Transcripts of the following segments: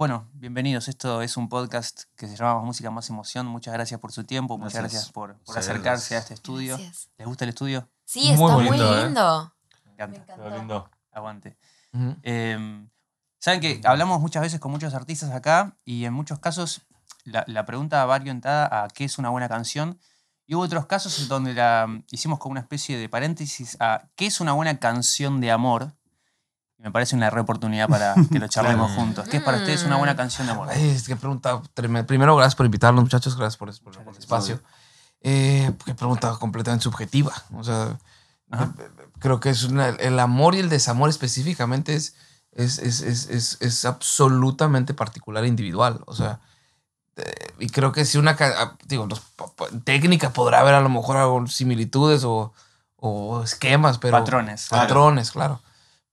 Bueno, bienvenidos. Esto es un podcast que se llama Música Más Emoción. Muchas gracias por su tiempo, muchas Gracias. gracias por, acercarse a este estudio. Gracias. ¿Les gusta el estudio? Sí, Muy está muy ¿eh? lindo. Me encanta. encantó. lindo. Aguante. Eh, Saben que hablamos muchas veces con muchos artistas acá y en muchos casos la, la pregunta va orientada a qué es una buena canción. Y hubo otros casos en donde la hicimos como una especie de paréntesis a qué es una buena canción de amor. Y me parece una re oportunidad para que lo charlemos juntos. ¿Qué es para ustedes una buena canción de amor? Ay, es que pregunta. tremendo. Primero, gracias por invitarnos, muchachos. Gracias por, por- por el espacio. Eh, qué pregunta completamente subjetiva. O sea, Ajá. eh, creo que es una- el amor y el desamor específicamente es, es, es, es, es- es absolutamente particular e individual. O sea, eh, y creo que si una. ah, Digo, los- técnica podrá haber a lo mejor similitudes o, o esquemas, pero. Patrones. Patrones, claro.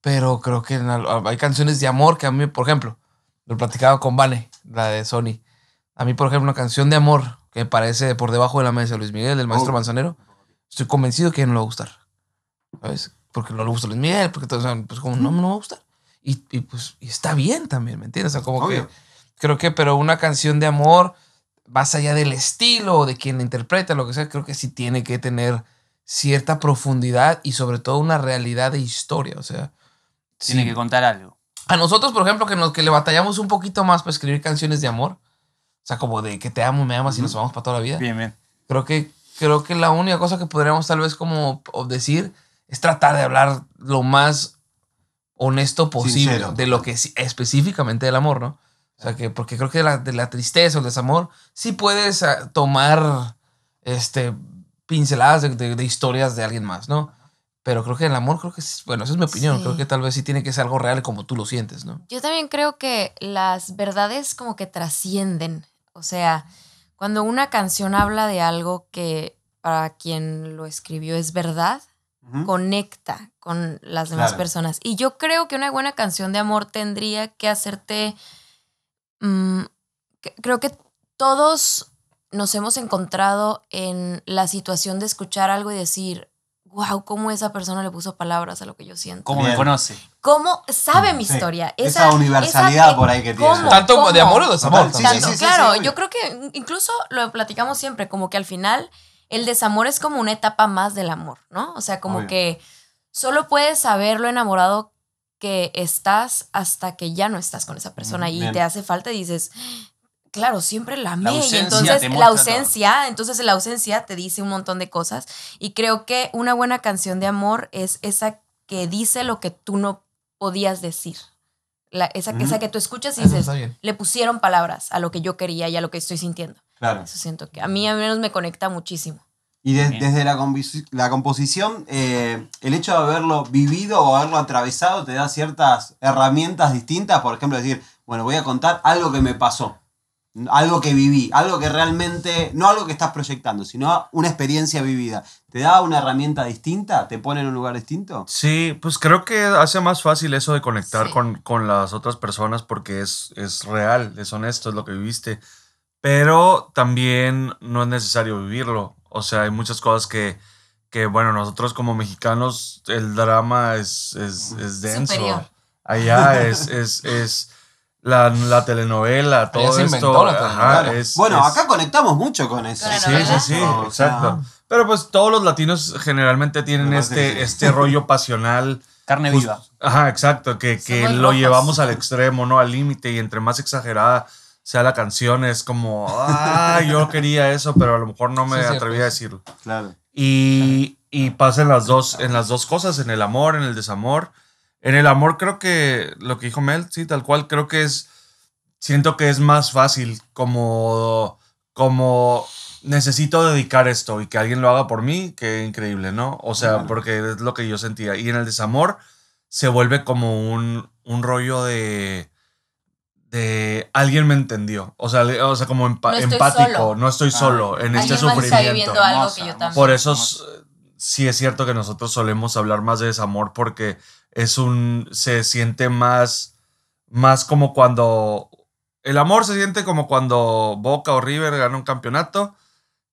Pero creo que en hay canciones de amor que a mí, por ejemplo, lo platicaba con Vane, la de Sony. A mí, por ejemplo, una canción de amor que parece por debajo de la mesa de Luis Miguel, del maestro Oh. Manzanero, estoy convencido que no le va a gustar. ¿Sabes? Porque no le gusta Luis Miguel, porque o sea, pues como no, no me va a gustar. Y, y, pues y está bien también, ¿me entiendes? O sea, como Obvio. que creo que, pero una canción de amor, más allá del estilo o de quien la interpreta, lo que sea, creo que sí tiene que tener cierta profundidad y sobre todo una realidad de historia. O sea, Tiene sí. que contar algo. a nosotros, por ejemplo, que, nos, que le batallamos un poquito más para escribir canciones de amor, o sea, como de que te amo, me amas y nos vamos para toda la vida. Bien, bien. Creo que, creo que la única cosa que podríamos tal vez como decir es tratar de hablar lo más honesto posible Sincero. de lo que es específicamente del amor, ¿no? O sea, que porque creo que de la, de la tristeza o el desamor sí puedes ah, tomar este, pinceladas de, de- de historias de alguien más, ¿no? Pero creo que el amor, creo que, es- bueno, esa es mi opinión, Sí. creo que tal vez sí tiene que ser algo real como tú lo sientes, ¿no? Yo también creo que las verdades como que trascienden. O sea, cuando una canción habla de algo que para quien lo escribió es verdad, conecta con las demás Claro. personas. Y yo creo que una buena canción de amor tendría que hacerte... mm, que- creo que todos nos hemos encontrado en la situación de escuchar algo y decir, wow, cómo esa persona le puso palabras a lo que yo siento. ¿Cómo me Bien. conoce? ¿Cómo sabe mi Sí. historia? Esa universalidad por ahí que tiene. Tanto ¿Cómo? de amor o desamor. Sí, sí, sí, claro, yo creo que incluso lo platicamos siempre, como que al final el desamor es como una etapa más del amor, ¿no? O sea, como Obvio. que solo puedes saber lo enamorado que estás hasta que ya no estás con esa persona y Bien. te hace falta y dices, claro, siempre la amé. y entonces la ausencia, entonces la ausencia te dice un montón de cosas. Y creo que una buena canción de amor es esa que dice lo que tú no podías decir. La- esa, Ujú. esa que tú escuchas y Eso dices, le pusieron palabras a lo que yo quería y a lo que estoy sintiendo. Claro. Eso siento que a mí al menos me conecta muchísimo. Y de- desde la, la composición, eh, el hecho de haberlo vivido o haberlo atravesado te da ciertas herramientas distintas. Por ejemplo, decir, bueno, voy a contar algo que me pasó, algo que viví, algo que realmente, no algo que estás proyectando, sino una experiencia vivida. ¿Te da una herramienta distinta? ¿Te pone en un lugar distinto? Sí, pues creo que hace más fácil eso de conectar Sí. con, con las otras personas porque es, es real, es honesto, es lo que viviste. Pero también no es necesario vivirlo. O sea, hay muchas cosas que, que bueno, nosotros como mexicanos, el drama es, es, es denso. Superior. Allá es, es, es la, la telenovela, todo se esto. ajá, Claro. es- bueno, es- acá conectamos mucho con eso. Sí, sí, sí, O sea, exacto. Pero pues todos los latinos generalmente tienen este, sí. este rollo pasional. Carne Just- viva. Ajá, exacto, que, que lo rojos. llevamos al extremo, ¿no? Al límite y entre más exagerada sea la canción es como, ah, yo quería eso, pero a lo mejor no me Sí, atreví pues. a decirlo. Claro. Y, y pasa en las, dos, en las dos cosas, en el amor, en el desamor. En el amor creo que lo que dijo Mel, sí, tal cual, creo que es, siento que es más fácil como, como necesito dedicar esto y que alguien lo haga por mí, qué increíble, ¿no? O sea, Claro. porque es lo que yo sentía. Y en el desamor se vuelve como un, un rollo de de alguien me entendió. O sea, o sea como empa- No estoy empático, solo. no estoy Ah. solo en este sufrimiento. viviendo algo Hermosa, que yo hermosa. también. Por eso es- sí es cierto que nosotros solemos hablar más de desamor porque es un se siente más más como cuando el amor se siente como cuando Boca o River gana un campeonato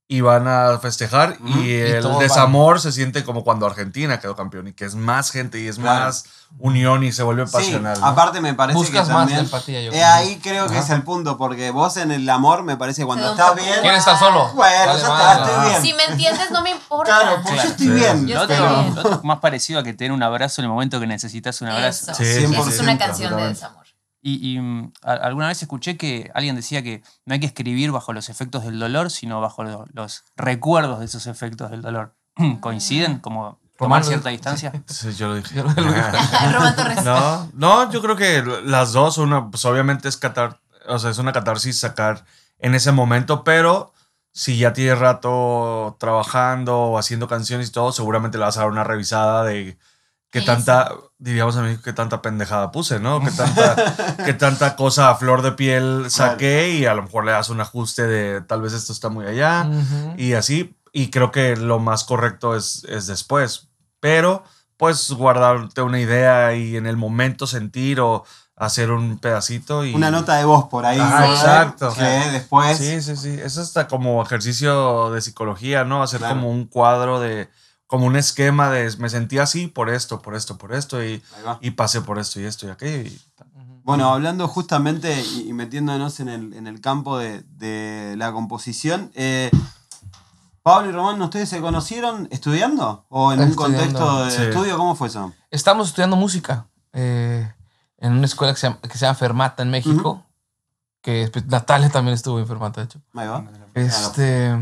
y van a festejar y Y el desamor se siente como cuando Argentina quedó campeón y que es más gente y es Claro. más unión y se vuelve Sí, pasional. ¿no? aparte me parece Buscas que más también... empatía, yo Eh, creo. ahí creo que Ajá. es el punto, porque vos en el amor me parece que cuando estás bien... ¿Quién está solo? Bueno, Vale, ya madre. está, estoy bien. Si me entiendes, no me importa. Claro, pues yo Claro. estoy Sí. bien. Yo Lo estoy bien. más parecido a que tener un abrazo en el momento que necesitas un abrazo. Eso. Sí, Esa es 100%, una canción de desamor. Y, y, mm, a- alguna vez escuché que alguien decía que no hay que escribir bajo los efectos del dolor, sino bajo lo- los recuerdos de esos efectos del dolor. ¿Coinciden? Como tomar cierta distancia. Sí, yo lo dije. Yo lo dije. Román Torres. No, no, yo creo que las dos, una, pues obviamente es catar, o sea, es una catarsis sacar en ese momento, pero si ya tienes rato trabajando o haciendo canciones y todo, seguramente le vas a dar una revisada de qué tanta, diríamos a mí, qué tanta pendejada puse, ¿no? Qué tanta, qué tanta cosa a flor de piel saqué y a lo mejor le das un ajuste de tal vez esto está muy allá y así. Y creo que lo más correcto es, es después. Pero, pues, guardarte una idea y en el momento sentir o hacer un pedacito. Y... Una nota de voz por ahí. Ah, ¿no? exacto. Que después... Sí, sí, sí. Eso está como ejercicio de psicología, ¿no? Hacer Claro. como un cuadro de. Como un esquema de. Me sentí así por esto, por esto, por esto. Y, y pasé por esto y esto y aquello. Y, Bueno, hablando justamente y, y metiéndonos en el, en el campo de, de la composición, eh, Pablo y Román, ¿ustedes se conocieron estudiando? ¿O en un contexto de Sí. estudio? ¿Cómo fue eso? Estamos estudiando música eh, en una escuela que se llama, que se llama Fermata en México. Que pues, Natalia también estuvo en Fermata, de hecho. Ahí va. Este.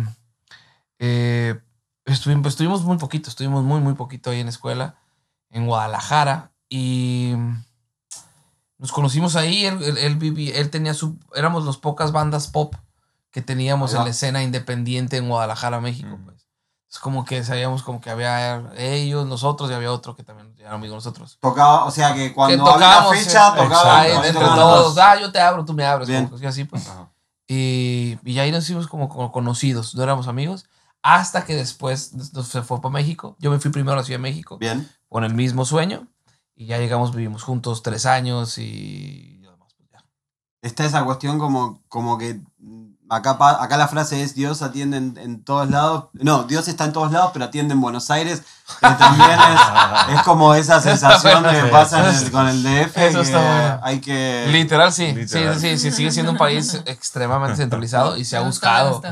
eh, estuvimos, pues, estuvimos muy poquito, estuvimos muy, muy poquito ahí en la escuela, en Guadalajara. Y nos conocimos ahí. Él, él, él vivía- él tenía su. Éramos las pocas bandas pop que teníamos en la escena independiente en Guadalajara, México. Ujú. Pues. Es como que sabíamos como que había ellos, nosotros y había otro que también era amigo de nosotros. Tocaba, o sea que cuando que había tocábamos, fecha, eh, tocaba entre todos. Ah, yo te abro, tú me abres. Bien. como que así, pues. Y, y ahí nos hicimos como, como conocidos, no éramos amigos. Hasta que después se fue para México. Yo me fui primero a la Ciudad de México Bien. con el mismo sueño. Y ya llegamos, vivimos juntos tres años y. pues. Está esa cuestión como, como que acá, acá la frase es Dios atiende en, en todos lados. No, Dios está en todos lados, pero atiende en Buenos Aires. Que también es, es como esa sensación que pasa en el- con el DF. Eso que está. Hay que... Literal, sí. Literal. Sí, sí, sí. Sigue siendo un país extremadamente centralizado y se ha buscado.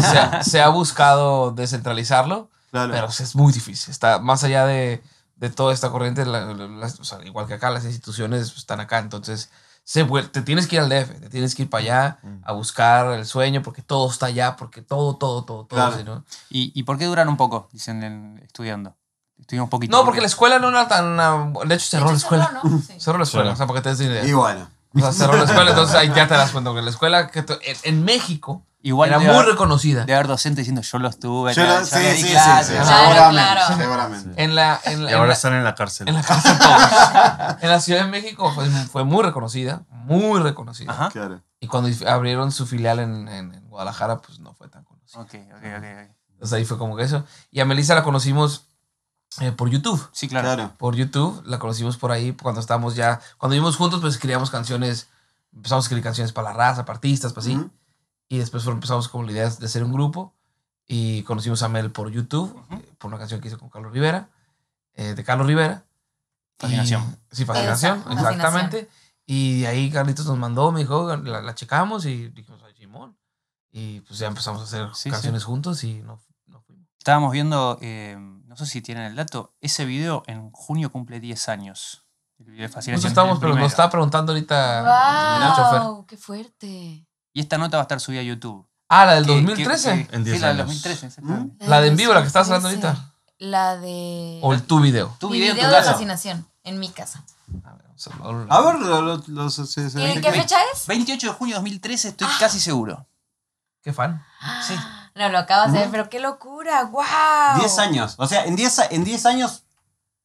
Se ha, se ha buscado descentralizarlo. Claro. Pero es muy difícil. Está más allá de, de toda esta corriente, la- la- las- o sea, igual que acá, las instituciones están acá. Entonces, se vuel- te tienes que ir al DF, te tienes que ir para allá a buscar el sueño, porque todo está allá, porque todo, todo, todo, todo. Claro. ¿sí, ¿no? ¿Y, y por qué duran un poco? Dicen en- estudiando. Estuvimos poquito. no, ¿por porque qué? la escuela no era tan. ah, De hecho, cerró la escuela. cerró, ¿no? Sí. Cerró la escuela, Sí. o sea, porque te des idea. Y bueno. O sea, cerró la escuela, entonces ahí ya te das cuenta que la escuela que en México Igual era muy haber- reconocida. Debe haber docentes diciendo yo lo estuve. Yo lo- sí, sí, sí, clases". sí, Claro, seguramente, claro. seguramente. En la, en la, Y en ahora la- están en la cárcel. En la cárcel todos. en la Ciudad de México fue, fue muy reconocida, muy reconocida. Ajá. Claro. Y cuando abrieron su filial en, en- en Guadalajara, pues no fue tan conocida. Ok, ok, ok. Entonces ahí fue como que eso. Y a Melissa la conocimos eh, por YouTube. Sí, claro. Claro. Por YouTube, la conocimos por ahí cuando estábamos ya, cuando vivimos juntos, pues escribíamos canciones, empezamos a escribir canciones para la raza, para artistas, para así. Ujú. Y después empezamos con la idea de hacer un grupo y conocimos a Mel por YouTube, Ujú. eh, por una canción que hizo con Carlos Rivera, eh, de Carlos Rivera. Fascinación. Y- sí, fascinación, Exacto, exactamente. Y de ahí Carlitos nos mandó, me dijo, la, la checamos y dijimos, ay, Simón. Y pues ya empezamos a hacer Sí, canciones juntos y no, no fuimos. Estábamos viendo, eh, no sé si tienen el dato, ese video en junio cumple 10 años. El video de Nos Fascinación, estamos, el pero nos estaba preguntando ahorita el chofer. ¡Wow! ¡Qué fuerte! Y esta nota va a estar subida a YouTube. Ah, la del Que- 2013. que- En sí, 10 la del años. 2013, exactamente. La de en vivo, la que estás hablando 2013. ahorita. La de. O el tu video. Tu Mi video, video, en tu de casa. fascinación en mi casa. A ver, vamos a verlo. A ver, lo- lo- los- se- se- ¿Qué, qué fecha es? 28 de junio de 2013, estoy casi seguro. Qué fan. Sí. No, lo acabas de ver, pero qué locura, wow. 10 años. O sea, en 10 a- en 10 años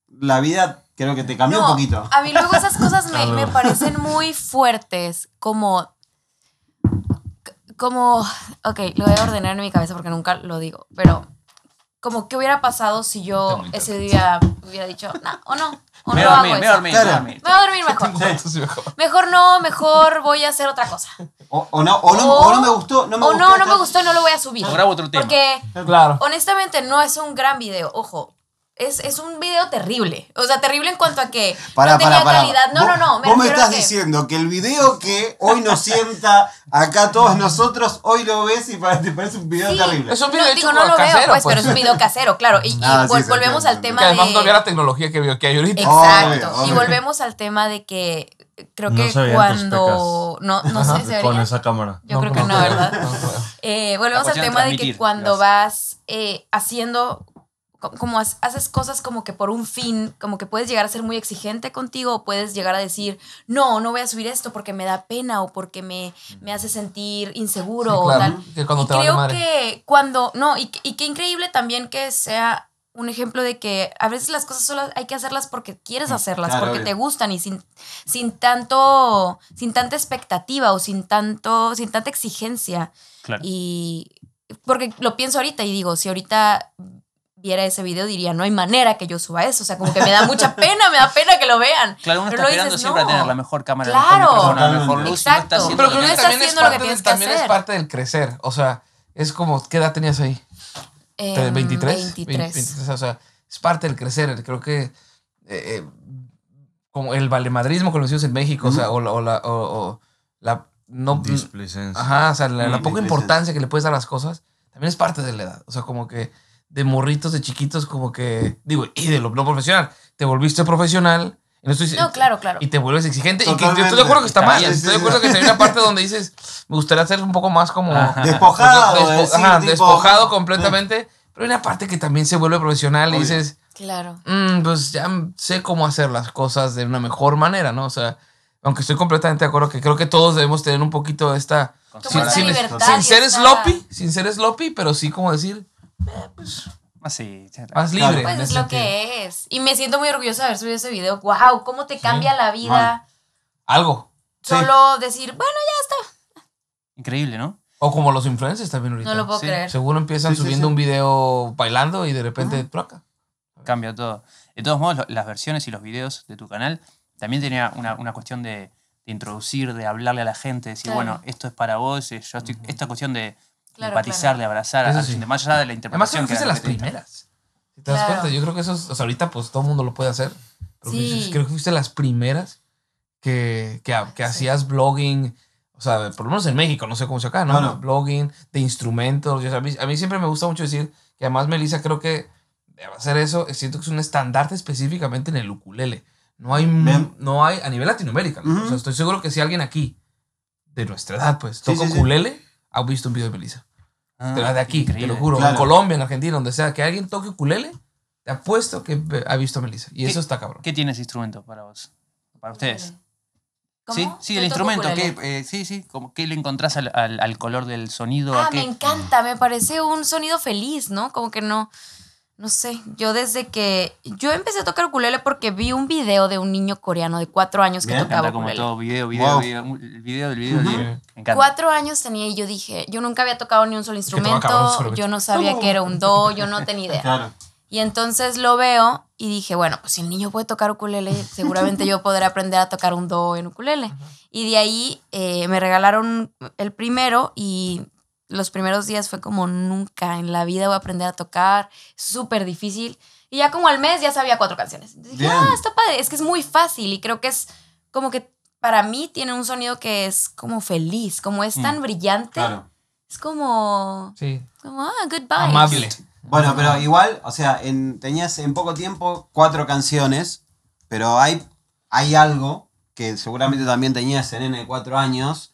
la vida creo que te cambió un poquito. A mí luego esas cosas me, me parecen muy fuertes, como, como, ok, lo voy a ordenar en mi cabeza porque nunca lo digo, pero como qué hubiera pasado si yo ese día hubiera dicho, no, o no, o Me no voy a hago dormir, me voy a eso. dormir, me voy a Claro. dormir. Me voy a dormir mejor. Sí, mejor. No, mejor voy a hacer otra cosa. O, o no, o, no, O- o no me gustó, no me o gustó. no, no me gustó y no lo voy a subir. O grabo otro tema. Porque Claro. honestamente no es un gran video, ojo. Es, es un video terrible. O sea, terrible en cuanto a que Pará, no tenía pará. calidad. No, Vos- no, no. vos me refiero a estás que- diciendo que el video que hoy nos sienta acá todos nosotros, hoy lo ves y te parece un video Sí. terrible. Es un video No, hecho digo, no lo casero, veo, pues, pero es un video casero, claro. Y, y Ah, sí, vol- sí, volvemos al tema Que además de... no había la tecnología que, que hay ahorita. Exacto. Obvio, Y volvemos al tema de que creo No que cuando... No, no sé, ¿se Con esa cámara. Yo creo que no, ¿verdad? Eh, volvemos al tema de que cuando vas eh, haciendo, como ha- haces cosas como que por un fin, como que puedes llegar a ser muy exigente contigo o puedes llegar a decir, no, no voy a subir esto porque me da pena o porque me, me hace sentir inseguro Sí, o claro, tal. que cuando y te vale creo madre. que cuando, no, y, y qué increíble también que sea un ejemplo de que a veces las cosas solo hay que hacerlas porque quieres hacerlas, claro, porque obvio. te gustan y sin, sin tanto, sin tanta expectativa o sin tanto, sin tanta exigencia. Claro. Y porque lo pienso ahorita y digo, si ahorita viera ese video diría, no hay manera que yo suba eso, o sea, como que me da mucha pena, me da pena que lo vean. Claro, uno Pero está esperando dices, siempre a no. tener la mejor cámara, Claro. la mejor la mejor luz. no está Exacto. haciendo Pero que estás también, es haciendo lo que parte, tienes del- que también es hacer. parte del crecer. O sea, es como, ¿qué edad tenías ahí? Em, 23. 23. 23, O sea, es parte del crecer. Creo que eh, eh, como el valemadrismo que lo decimos en México, o sea, o la, o la, o- o la no, Displicencia. ajá, o sea, la, la poca importancia que le puedes dar a las cosas, también es parte de la edad. O sea, como que de morritos, de chiquitos, como que, digo, y de lo no profesional, te volviste profesional. y no estoy- No, claro, claro. Y te vuelves exigente. Y que yo estoy de acuerdo que está mal. bien, estoy de sí, acuerdo sí. que hay una parte donde dices, me gustaría ser un poco más como... Despojado, Despo- de decir, ajá, tipo- despojado completamente. Pero hay una parte que también se vuelve profesional y Obvio. dices, Claro. "Mm, pues ya sé cómo hacer las cosas de una mejor manera, ¿no? O sea, aunque estoy completamente de acuerdo que creo que todos debemos tener un poquito esta... Sin, sin- libertad sin y ser sloppy, sin ser sloppy, pero sí como decir, Así, más Claro. libre. Pues es lo que es. Y me siento muy orgullosa de haber subido ese video. ¡Wow! ¿Cómo te cambia la vida? Algo. Sí. Solo decir, bueno, Increíble, ¿no? O como los influencers también ahorita. no lo puedo Sí. creer. Seguro empiezan Sí, sí, subiendo sí. un video bailando y de repente placa. Cambia todo. De todos modos, lo- las versiones y los videos de tu canal también tenía una, una cuestión de, de introducir, de hablarle a la gente, decir, Claro. bueno, esto es para vos, eh, yo estoy, esta cuestión de Claro, empatizar, claro. abrazar, a Eso la sí. más allá de la Además, interpretación. creo que fuiste las primeras. Si te das Claro. cuenta, yo creo que eso, es- o sea, ahorita pues todo el mundo lo puede hacer. Pero Sí. creo que fuiste las primeras que, que, que hacías blogging, o sea, por lo menos en México, no sé cómo se acá, ¿no? No, no. Blogging de instrumentos. o sea, a, mí, a mí siempre me gusta mucho decir que además Melissa creo que debe hacer eso. Siento que es un estandarte específicamente en el ukulele. No hay, no hay a nivel Latinoamérica. O sea, estoy seguro que si alguien aquí de nuestra edad, pues, toca sí, sí. ukulele, ha visto un video de Melissa. Ah, de la de aquí, te increíble. lo juro. Claro. En Colombia, en Argentina, donde sea, que alguien toque ukulele, te apuesto que ha visto a Melissa. Y ¿Qué- eso está cabrón. ¿Qué tiene ese instrumento para vos? Para ustedes. ¿Cómo? Sí, sí, el instrumento. ¿qué, eh, sí, sí. Como, ¿Qué le encontrás al, al- al color del sonido? Ah, ¿A qué? me encanta, me parece un sonido feliz, ¿no? Como que no, no sé, yo desde que, yo empecé a tocar ukulele porque vi un video de un niño coreano de cuatro años que. Me tocaba encanta como ukulele. todo video, video, Wow. video, el video del video. del Ujú. video. Cuatro años tenía y yo dije, yo nunca había tocado ni un solo instrumento, yo no sabía que era un do, yo no tenía idea. Claro. Y entonces lo veo y dije, bueno, pues si el niño puede tocar ukulele, seguramente yo podré aprender a tocar un do en ukulele. Y de ahí eh, me regalaron el primero y los primeros días fue como nunca en la vida voy a aprender a tocar, súper difícil. Y ya como al mes ya sabía cuatro canciones. Dije, Bien. ah, está padre, es que es muy fácil y creo que es como que para mí tiene un sonido que es como feliz, como es tan brillante, Claro. es como, Sí. como, ah, good vibes. Amable. Bueno, pero igual, o sea, en, tenías en poco tiempo cuatro canciones, pero hay, hay algo que seguramente también tenías en N de cuatro años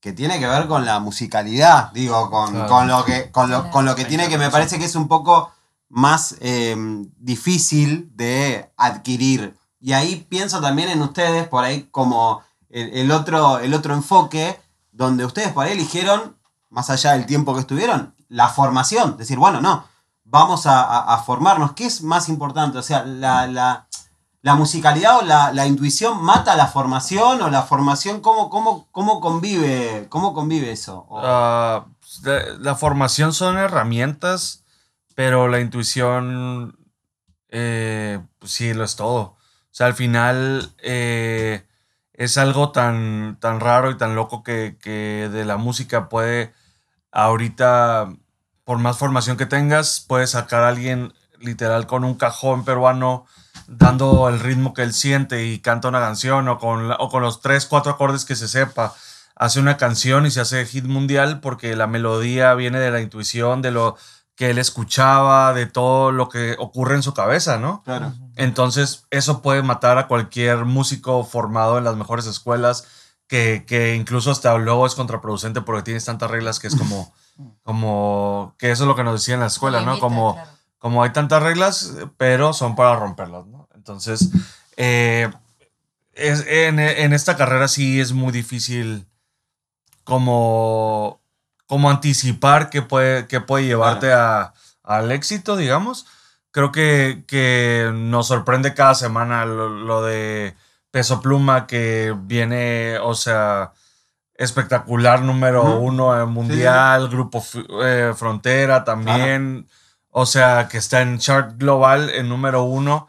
que tiene que ver con la musicalidad, digo, con, Claro. con lo que, con lo, con lo que tiene que me parece que es un poco más eh, difícil de adquirir. Y ahí pienso también en ustedes, por ahí como el, el otro, el otro enfoque, donde ustedes por ahí eligieron, más allá del tiempo que estuvieron, la formación. Decir, bueno, no, vamos a, a- a formarnos. ¿Qué es más importante? O sea, la, la- la musicalidad o la, la intuición mata la formación o la formación, ¿cómo, cómo, cómo convive? ¿Cómo convive eso? Ah, la, la formación son herramientas, pero la intuición, eh, pues sí, lo es todo. O sea, al final, eh, es algo tan, tan raro y tan loco que, que de la música puede ahorita, por más formación que tengas, puedes sacar a alguien literal con un cajón peruano dando el ritmo que él siente y canta una canción o con, la- o con los tres, cuatro acordes que se sepa. Hace una canción y se hace hit mundial porque la melodía viene de la intuición, de lo que él escuchaba, de todo lo que ocurre en su cabeza, ¿no? Claro. Entonces, eso puede matar a cualquier músico formado en las mejores escuelas, que, que incluso hasta luego es contraproducente porque tienes tantas reglas que es como, como, que eso es lo que nos decía en la escuela, ¿no? Como, como hay tantas reglas, pero son para romperlas, ¿no? Entonces, eh, es, en, en esta carrera sí es muy difícil como, como anticipar qué puede, qué puede llevarte a, al éxito, digamos. Creo que, que nos sorprende cada semana lo, lo de Peso Pluma que viene, o sea, espectacular número uno en mundial, Grupo eh, Frontera también, o sea, que está en chart global en número uno.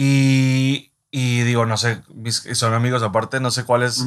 Y, y digo, no sé, mis, son amigos aparte, no sé cuáles,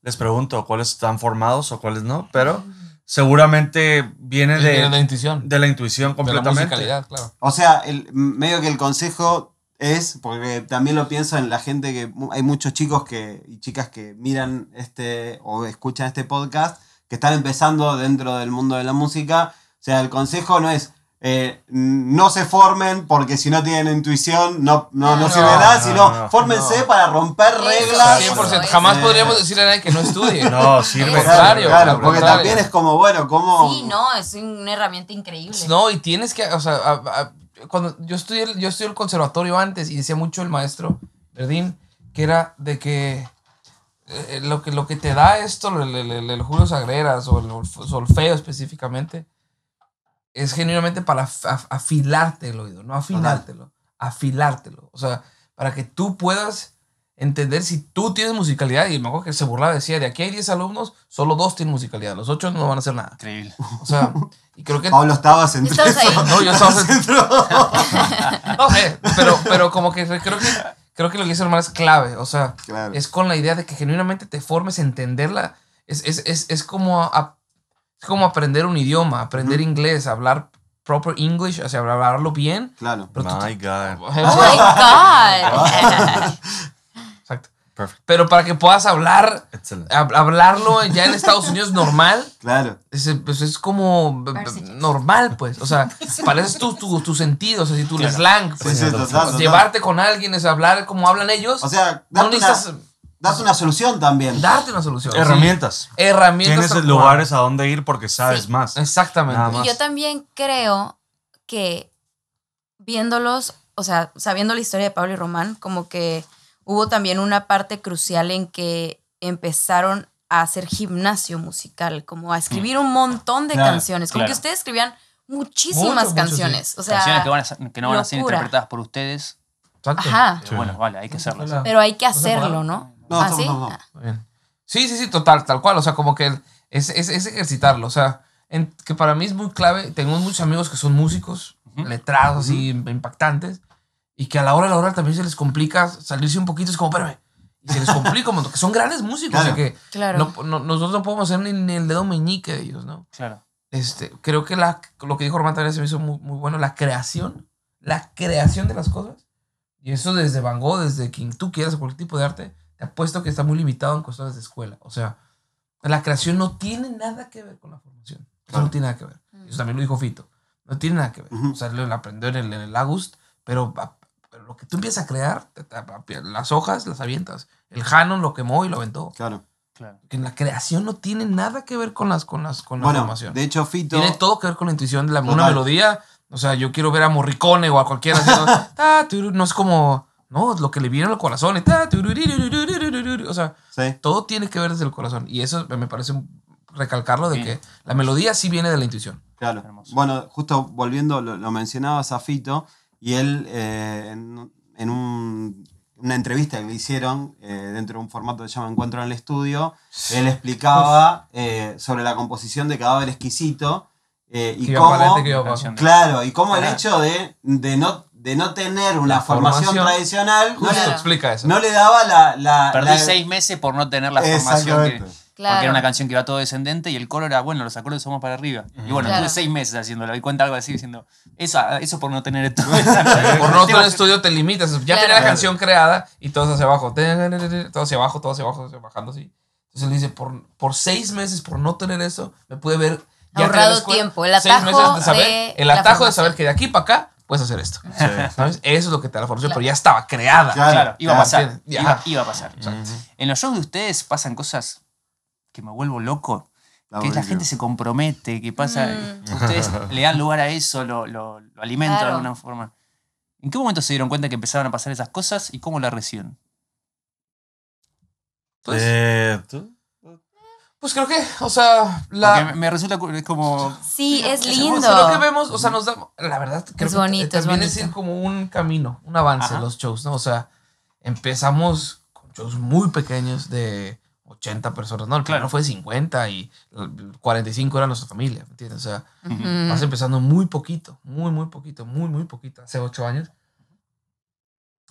les pregunto, cuáles están formados o cuáles no, pero seguramente viene de, de la intuición. de la intuición de la completamente. musicalidad, claro. O sea, el, medio que el consejo es, porque también lo pienso en la gente que hay muchos chicos que, y chicas que miran este o escuchan este podcast, que están empezando dentro del mundo de la música. O sea, el consejo no es eh, no se formen porque si no tienen intuición no, no, no No, sirve nada, no, sino no. fórmense No. para romper reglas. eso, 100%. eso. Jamás Eh, podríamos decirle a nadie que no estudie. No, sirve. Eso. contrario, Claro, porque contrario. también es como, bueno, ¿cómo? Sí, no, es una herramienta increíble. No, y tienes que, o sea, a- a- cuando yo estudié, yo estudié el conservatorio antes y decía mucho el maestro Verdín, que era de que eh, lo que, lo que te da esto, el, el, el- el Julio Sagreras o el olf- solfeo específicamente, es genuinamente para af- af- afilarte el oído, no afilártelo, afilártelo. O sea, para que tú puedas entender si tú tienes musicalidad. Y me acuerdo que se burlaba, decía, de aquí hay 10 alumnos, solo dos tienen musicalidad, los otros no van a hacer nada. Increíble. O sea, y creo que... Pablo ahí. esos. No, yo estaba Dentro. no sé, pero, pero como que creo que creo que lo que dice hermano es clave. O sea, Claro. es con la idea de que genuinamente te formes a entenderla. Es, es, es, es como, a- es como aprender un idioma, aprender inglés, hablar proper English, o sea, hablarlo bien. Claro. Pero tú- My God. Oh my God. Exacto. Perfect. Pero para que puedas hablar, hab- hablarlo ya en Estados Unidos normal, Claro. es, pues es como Varsity. normal, pues. O sea, pareces tu, tu, tu sentido, o sea, si tu slang, pues. Sí, sí, total, total. Llevarte con alguien, es hablar como hablan ellos. O sea, no una, necesitas darte una solución también. darte una solución. Herramientas. Sí. Herramientas. Tienes lugares a donde ir porque sabes Sí. más. Exactamente. Nada más. Y yo también creo que viéndolos, o sea, sabiendo la historia de Pablo y Román, como que hubo también una parte crucial en que empezaron a hacer gimnasio musical, como a escribir un montón de Claro, canciones, como claro. que ustedes escribían muchísimas Mucho, mucho, canciones, o sea, Canciones que, van a, ser- que no van a ser interpretadas por ustedes. Exacto. ajá, Pero bueno, vale, hay que hacerlas. Hola. pero hay que hacerlo, ¿no? No, ¿Ah, estamos- sí? no, no. Ah. Muy bien. Sí, sí, sí, total, tal cual. O sea, como que es, es, es ejercitarlo. O sea, en- que para mí es muy clave. Tengo muchos amigos que son músicos, Ujú. letrados, así, impactantes, y que a la hora de la hora también se les complica salirse un poquito. Es como, espérame. Y se les complica, como que son grandes músicos. O sea, Claro. que Claro. no- no- nosotros no podemos hacer ni, ni el dedo meñique de ellos, ¿no? Claro. Este, creo que la, lo que dijo Román también se me hizo muy, muy bueno, la creación, la creación de las cosas. Y eso desde Van Gogh, desde quien tú quieras, cualquier tipo de arte, te apuesto que está muy limitado en cuestiones de escuela. O sea, la creación no tiene nada que ver con la formación. Eso no tiene nada que ver. Eso también lo dijo Fito. No tiene nada que ver. O sea, lo aprendió en el, en el August, pero, a- pero lo que tú empiezas a crear, las hojas las avientas. El Hanon lo quemó y lo aventó. Claro. Claro. Que la creación no tiene nada que ver con, las, con, las, con la Bueno, formación. de hecho, Fito. Tiene todo que ver con la intuición de la, una melodía. O sea, yo quiero ver a Morricone o a cualquiera haciendo. no es como. No, es lo que le viene al corazón. y O sea, Sí. todo tiene que ver desde el corazón. Y eso me parece un- recalcarlo de Sí. que la melodía sí viene de la intuición. Claro. Hermoso. Bueno, justo volviendo, lo, lo mencionabas a Fito, y él eh, en, en un- una entrevista que le hicieron eh, dentro de un formato que se llama Encuentro en el Estudio, él explicaba eh, sobre la composición de Cadáver Exquisito eh, y cómo... Claro, y cómo el hecho de, de no de no tener una formación, formación. tradicional, no le, explica eso. no le daba la... la Perdí la- seis meses por no tener la formación. Que, Exactamente. Porque era Claro. una canción que iba todo descendente y el coro era, bueno, los acordes somos para arriba. Y bueno, Claro. tuve seis meses haciéndolo. Y cuenta algo así diciendo, eso, eso por no tener esto. Por no tener estudio te limitas. Ya Claro. tenía la canción creada y todo hacia abajo. Todo hacia abajo, todo hacia abajo, bajando así. Entonces él dice, por, por seis meses, por no tener eso, me pude ver... ya Ahorrado tiempo, el atajo de saber, de el atajo de saber que de aquí para acá puedes hacer esto. Sí. ¿Sabes? Eso es lo que te da la formación, Claro. pero ya estaba creada. Claro. Claro, iba a pasar. Iba, iba a pasar. En los shows de ustedes pasan cosas que me vuelvo loco. Que la gente se compromete, que pasa. Mm. Ustedes le dan lugar a eso, lo, lo, lo alimentan Claro. de alguna forma. ¿En qué momento se dieron cuenta que empezaban a pasar esas cosas y cómo la reciben? Pues, Eh, ¿tú? Pues creo que, o sea, la... Porque me, resulta es como. Sí, es lindo. Lo que vemos, o sea, nos da. La verdad, creo Es que bonito, es también es, bonito. ir como un camino, un avance Ajá. los shows, ¿no? O sea, empezamos con shows muy pequeños de 80 personas, ¿no? El primero Claro. fue de 50 y 45 era nuestra familia, ¿me entiendes? O sea, vas empezando muy poquito, muy, muy poquito, muy, muy poquito, hace 8 años.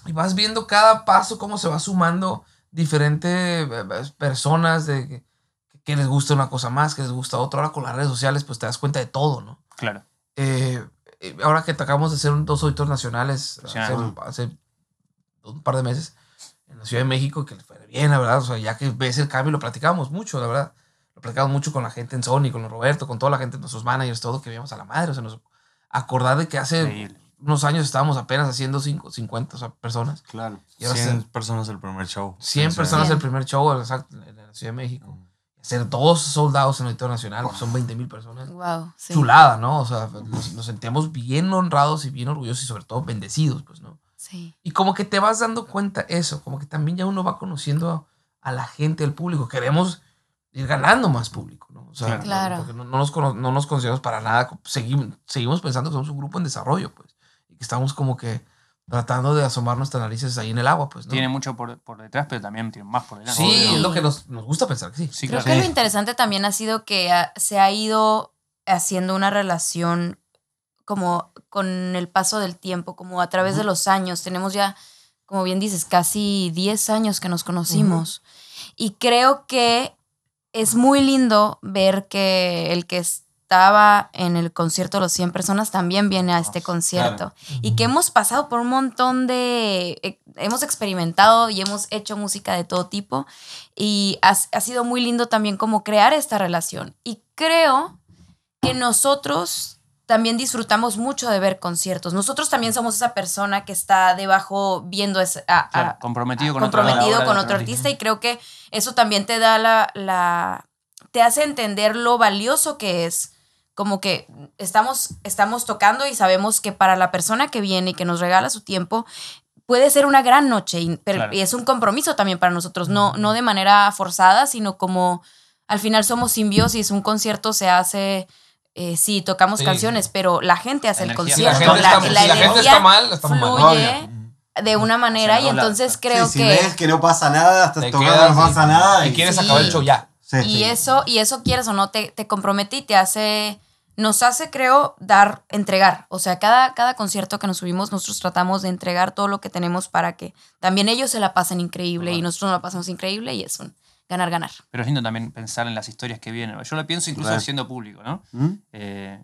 Y vas viendo cada paso cómo se va sumando diferentes eh, personas de que, les gusta una cosa más, que les gusta otra. Ahora con las redes sociales, pues te das cuenta de todo, ¿no? Claro. Eh, eh, ahora que acabamos de hacer un- dos auditorios nacionales hace, Nacional. hace un par de meses en la Ciudad de México, que les fue bien, la verdad. O sea, ya que ves el cambio, lo platicamos mucho, la verdad. Lo platicamos mucho con la gente en Sony, con los Roberto, con toda la gente, nuestros managers, todo, que veíamos a la madre. O sea, nos acordar de que hace Increíble. unos años estábamos apenas haciendo cinco- 50 o sea, personas. Claro. Y ahora 100 hacer personas el primer show. 100 Sí. personas el primer show exacto, en la Ciudad de México. Hacer dos soldados en el Auditorio Nacional, pues son 20 mil personas Wow, sí. chulada, ¿no? O sea, nos, nos sentíamos bien honrados y bien orgullosos y sobre todo bendecidos, pues, ¿no? Sí. Y como que te vas dando cuenta eso, como que también ya uno va conociendo a, a la gente, al público. Queremos ir ganando más público, ¿no? O sea, Claro. porque no, no nos, cono- no nos consideramos para nada, seguimos, seguimos pensando que somos un grupo en desarrollo, pues, y que estamos como que tratando de asomar nuestras narices ahí en el agua, pues, ¿no? Tiene mucho por, por detrás, pero también tiene más por delante. Sí, Obvio. es lo que nos, nos gusta pensar que sí. Sí, Creo claro. que lo interesante también ha sido que se ha ido haciendo una relación como con el paso del tiempo, como a través de los años. Tenemos ya, como bien dices, casi 10 años que nos conocimos. Y creo que es muy lindo ver que el que estaba en el concierto de los 100 personas también viene a este concierto. Y que hemos pasado por un montón de... eh, Hemos experimentado y hemos hecho música de todo tipo. Y ha, ha sido muy lindo también como crear esta relación. Y creo que nosotros también disfrutamos mucho de ver conciertos. Nosotros también somos esa persona que está debajo viendo ese, a- a- Claro, comprometido con otro comprometido obra con otro artista y creo que eso también te da la, la te hace entender lo valioso que es como que estamos estamos tocando y sabemos que para la persona que viene y que nos regala su tiempo puede ser una gran noche y, pero- Claro. y es un compromiso también para nosotros no no de manera forzada sino como al final somos simbiosis un concierto se hace eh, sí, tocamos Sí. canciones, pero la gente hace La el energía. Si la concierto. gente, está, la- la si la gente energía está mal, mal. fluye de una manera Hacia y los lados, entonces creo Sí, si que ves que no pasa nada, estás tocando, no pasa y- nada. Y quieres Sí. acabar el show ya. Sí, y sí. eso y eso quieres o no te, te compromete y te hace nos hace creo dar entregar o sea cada cada concierto que nos subimos nosotros tratamos de entregar todo lo que tenemos para que también ellos se la pasen increíble y nosotros nos la pasamos increíble y es un ganar ganar Pero es lindo también pensar en las historias que vienen. Yo lo pienso incluso Claro. siendo público, ¿no? ¿Mm? Eh,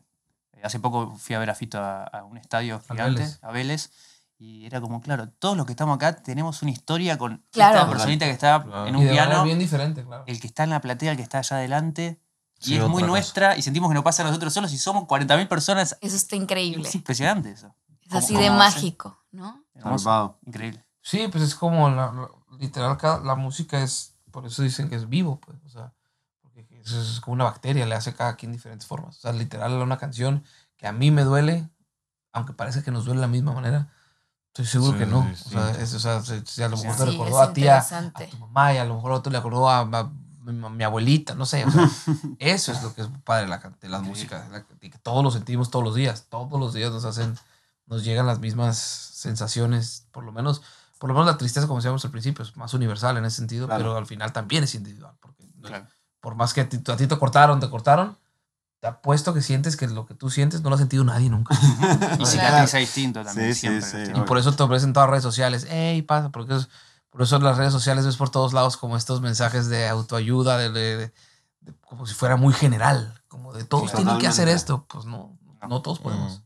hace poco fui a ver a Fito a, a un estadio A gigante, Vélez. a Vélez, y era como, claro, todos los que estamos acá tenemos una historia con Claro. esta personita que está Claro. en Y un de piano, bien diferente, claro. el que está en la platea, el que está allá adelante, Sí, y es muy cosa. nuestra, y sentimos que no pasa a nosotros solos, y somos 40.000 personas. eso está increíble Es impresionante eso. es ¿Cómo- así de hace? mágico no Hermoso, increíble. Sí, pues es como la, la- literal la música es, por eso dicen que es vivo, pues, o sea, porque es, es como una bacteria, le hace a cada quien diferentes formas. O sea, literal una canción que a mí me duele, aunque parece que nos duele de la misma manera, estoy seguro Sí, que no. sí, O sea, sí. es- o sea, se- se- a lo Sí. mejor te recordó a ti, a, tu mamá, y a lo mejor otro le acordó a, a mi, mi abuelita, no sé. o sea, eso es lo que es padre de, la, de las Sí. músicas, la- y que todos lo sentimos todos los días, todos los días nos hacen, nos llegan las mismas sensaciones, por lo menos, por lo menos la tristeza, como decíamos al principio, es más universal en ese sentido, Claro. pero al final también es individual, porque Claro. por más que a ti, a ti te cortaron, te cortaron, te apuesto que sientes que lo que tú sientes no lo ha sentido nadie nunca. Y cicatriza distinto también, Sí, sí, siempre. sí. ¿viste? y por eso te ofrecen todas las redes sociales. Hey, pasa, porque es- por eso en las redes sociales ves por todos lados como estos mensajes de autoayuda, de, de- de- de- como si fuera muy general, como de todos Sí, tienen que hacer esto. Pues no, no todos podemos.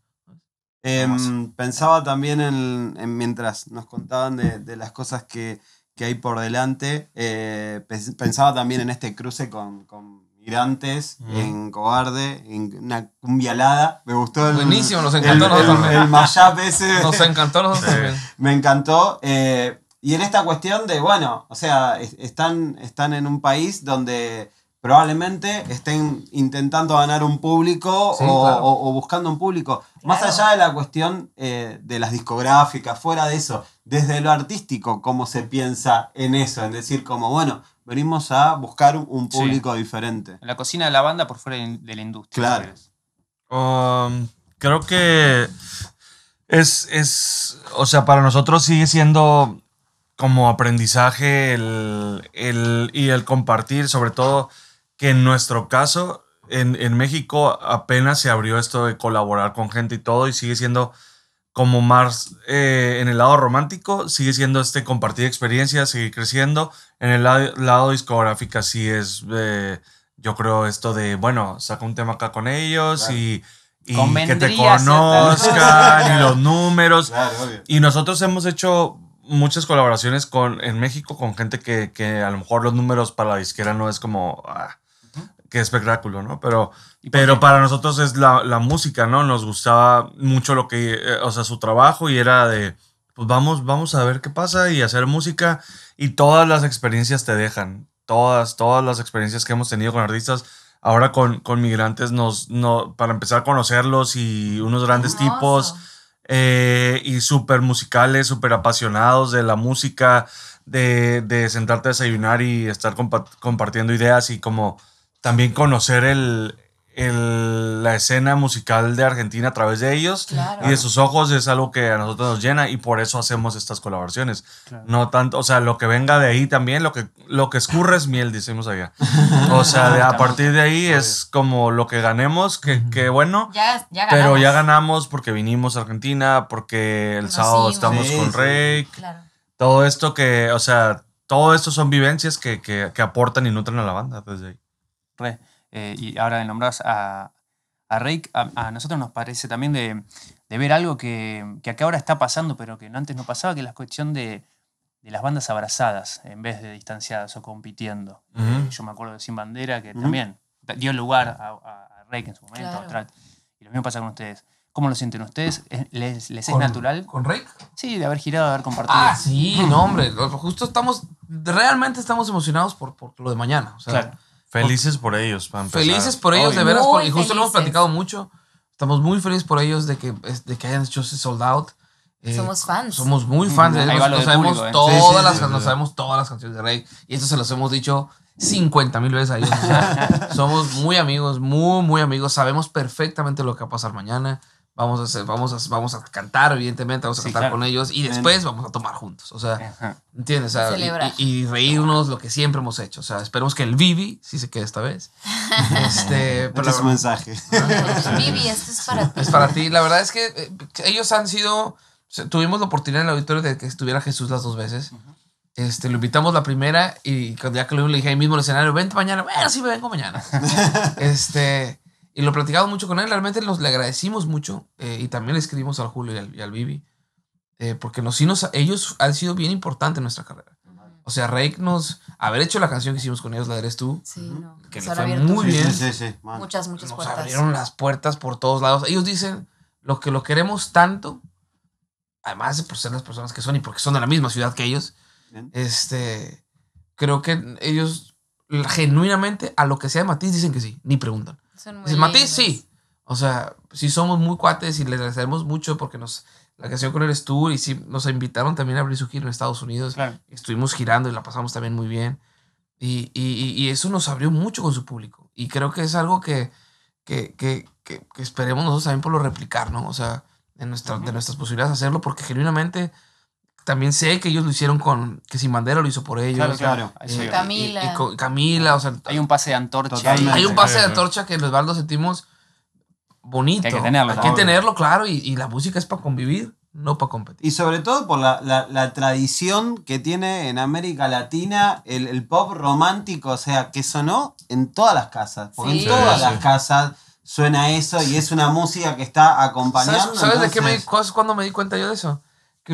Em, pensaba también en, en mientras nos contaban de, de las cosas que, que hay por delante, eh, pens- pensaba también en este cruce con, con migrantes Ujú. en Cobarde, en una cumbialada. Me gustó el, Buenísimo, nos el, encantó a nosotros el- también. el mashup ese. Nos encantó a nosotros Sí. también. Me encantó. eh, y en esta cuestión de, bueno, o sea, es- están, están en un país donde probablemente estén intentando ganar un público Sí, o, claro. o- o buscando un público. Más allá de la cuestión eh, de las discográficas, fuera de eso, desde lo artístico, ¿cómo se piensa en eso? En decir, como, bueno, venimos a buscar un- un Sí. público diferente. En la cocina de la banda por fuera de la industria. Claro. Um, creo que es, es, o sea, para nosotros sigue siendo como aprendizaje el, el- y el compartir, sobre todo que en nuestro caso, en, en México apenas se abrió esto de colaborar con gente y todo, y sigue siendo como más eh, en el lado romántico, sigue siendo este compartir experiencias, seguir creciendo. En el lado, lado discográfica sí es, eh, yo creo, esto de, bueno, saca un tema acá con ellos Claro. y, y que te conozcan y los números. Claro. Y nosotros hemos hecho muchas colaboraciones con, en México con gente que, que a lo mejor los números para la disquera no es como, ah, qué espectáculo, ¿no? Pero, ¿Y por pero para nosotros es la, la música, ¿no? Nos gustaba mucho lo que, eh, o sea, su trabajo y era de, pues vamos, vamos a ver qué pasa y hacer música y todas las experiencias te dejan, todas, todas las experiencias que hemos tenido con artistas. Ahora con, con migrantes nos, no, para empezar a conocerlos y unos grandes Hermoso. tipos eh, y súper musicales, súper apasionados de la música, de, de sentarte a desayunar y estar compa- compartiendo ideas y como también conocer el, el- la escena musical de Argentina a través de ellos Claro. y de sus ojos es algo que a nosotros nos llena y por eso hacemos estas colaboraciones. Claro. No tanto, o sea, lo que venga de ahí también, lo que, lo que escurre es miel, decimos allá. O sea, de- a partir de ahí es como lo que ganemos, que, que bueno. Ya, ya Pero ya ganamos porque vinimos a Argentina, porque el sábado estamos Sí, con sí. Rey. Claro. Todo esto que, o sea, todo esto son vivencias que, que, que aportan y nutren a la banda desde ahí. Re. Eh, y ahora de nombrás a, a Rake, a, a nosotros nos parece también de, de ver algo que, que acá ahora está pasando, pero que no- antes no pasaba, que es la cuestión de, de las bandas abrazadas en vez de distanciadas o compitiendo. Eh, yo me acuerdo de Sin Bandera, que también dio lugar a, a, a Rake en su momento, Claro. Y lo mismo pasa con ustedes. ¿Cómo lo sienten ustedes? ¿Es- ¿Les, les es Con- natural? ¿Con Rake? Sí, de haber girado, de haber compartido. Ah, sí, no, hombre. Justo estamos, realmente estamos emocionados por, por lo de mañana. O sea, Claro. Felices por ellos, para empezar. felices por ellos, Obvio. de veras. Muy y justo lo hemos felices. platicado mucho. Estamos muy felices por ellos de que, de que hayan hecho ese sold out. Eh, Somos fans. Somos muy fans de Ahí ellos. va lo Nos del sabemos, público, ¿eh? todas Sí, sí, las, sí, can- nos sí. sabemos todas las canciones de Rey. Y esto se los hemos dicho 50 mil veces a ellos. O sea, somos muy amigos, muy, muy amigos. Sabemos perfectamente lo que va a pasar mañana. Vamos a, hacer, vamos a, vamos a cantar, evidentemente, vamos a Sí, cantar claro. con ellos. Y después vamos a tomar juntos. O sea, Ajá. ¿Entiendes? O sea, y- Celebrar. y, reírnos lo que siempre hemos hecho. O sea, esperemos que el Vivi sí se quede esta vez. Este, Este pero es su mensaje. Vivi, esto es para ti. es para ti. La verdad es que eh, ellos han sido. Tuvimos la oportunidad en el auditorio de que estuviera Jesús las dos veces. Este, lo invitamos la primera y cuando ya que lo vimos, le dije ahí mismo en el escenario, vente mañana. Bueno, sí, me vengo mañana. este, y lo platicamos mucho con él. Realmente nos le agradecimos mucho eh, y también le escribimos al Julio y al, y al Vivi. eh, porque nos, sí nos, ellos han sido bien importantes en nuestra carrera. O sea, Rake nos. Haber hecho la canción que hicimos con ellos, la de Eres tú, Sí, no. Que Nos fue abierto muy bien. sí, sí. Muchas, muchas nos puertas. abrieron las puertas por todos lados. Ellos dicen lo que lo queremos tanto, además de por ser las personas que son y porque son de la misma ciudad que ellos. Bien. Este, creo que ellos genuinamente a lo que sea de Matiz dicen que sí, ni preguntan. Son muy Dicen, Matiz, sí. O sea, sí somos muy cuates y les agradecemos mucho porque nos la canción con Eres tú y sí nos invitaron también a abrir su gira en Estados Unidos. Claro. Estuvimos girando y la pasamos también muy bien. Y, y- y eso nos abrió mucho con su público. Y creo que es algo que, que, que, que- que esperemos nosotros también por lo replicar, ¿no? O sea, de, nuestra, de nuestras posibilidades hacerlo, porque genuinamente también sé que ellos lo hicieron con. Que Sin Bandera lo hizo por ellos. Claro, claro. Eh. Camila. y- y con Camila, o sea. Hay un pase de antorcha Totalmente. ahí. hay un pase de antorcha que en Osvaldo sentimos bonito. Que hay que tenerlo, Hay que tenerlo, claro. Y, y la música es para convivir, no para competir. Y sobre todo por la, la- la tradición que tiene en América Latina el, el pop romántico, o sea, que sonó en todas las casas. Porque Sí. en todas Sí, las sí. casas suena eso y es una música que está acompañando. ¿Sabes, sabes de qué me, cuándo- cuándo me di cuenta yo de eso?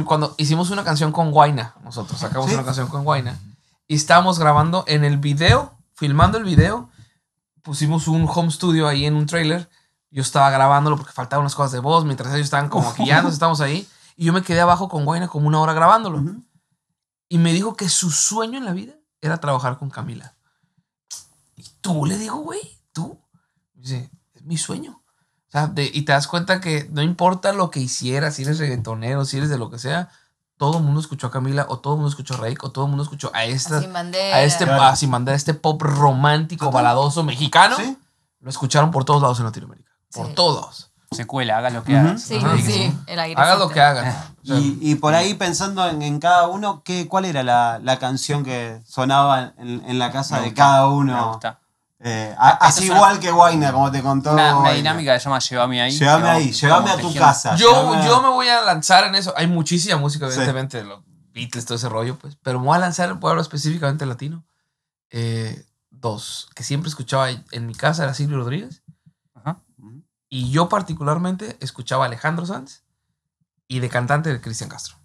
Cuando hicimos una canción con Guaina, nosotros sacamos Sí. una canción con Guaina, y estábamos grabando en el video, filmando el video, pusimos un home studio ahí en un trailer, yo estaba grabándolo porque faltaban unas cosas de voz, mientras ellos estaban como maquillándose, estábamos ahí, y yo me quedé abajo con Guaina como una hora grabándolo. Y me dijo que su sueño en la vida era trabajar con Camila. Y tú le digo, güey, tú. Dice, es mi sueño. O sea, de- y te das cuenta que no importa lo que hicieras, si eres reggaetonero, si eres de lo que sea, todo el mundo escuchó a Camila, o todo el mundo escuchó a Rake, o todo el mundo escuchó a esta, este, Claro. a este pop romántico, baladoso mexicano. ¿Sí? Lo escucharon por todos lados en Latinoamérica. Por Sí. todos. Secuela, haga lo que Ujú. hagas. Sí, sí, sí. El aire. Hagan lo que sea, Y, y por ahí pensando en, en cada uno, ¿qué, ¿cuál era la, la canción que sonaba en, en la casa Me de gusta, cada Me uno? gusta. Eh, a- así una- igual que Guaina, como te contó. Una, una dinámica que se llama Llévame ahí. Llévame ahí, vamos- llévame a tu tejiendo. casa. Yo, a- yo me voy a lanzar en eso. Hay muchísima música, Sí. evidentemente, los Beatles, todo ese rollo, pues. Pero me voy a lanzar en pueblo específicamente latino. Eh, dos, que siempre escuchaba en mi casa era Silvio Rodríguez. Ajá. Y yo particularmente escuchaba a Alejandro Sanz y de cantante de Cristian Castro.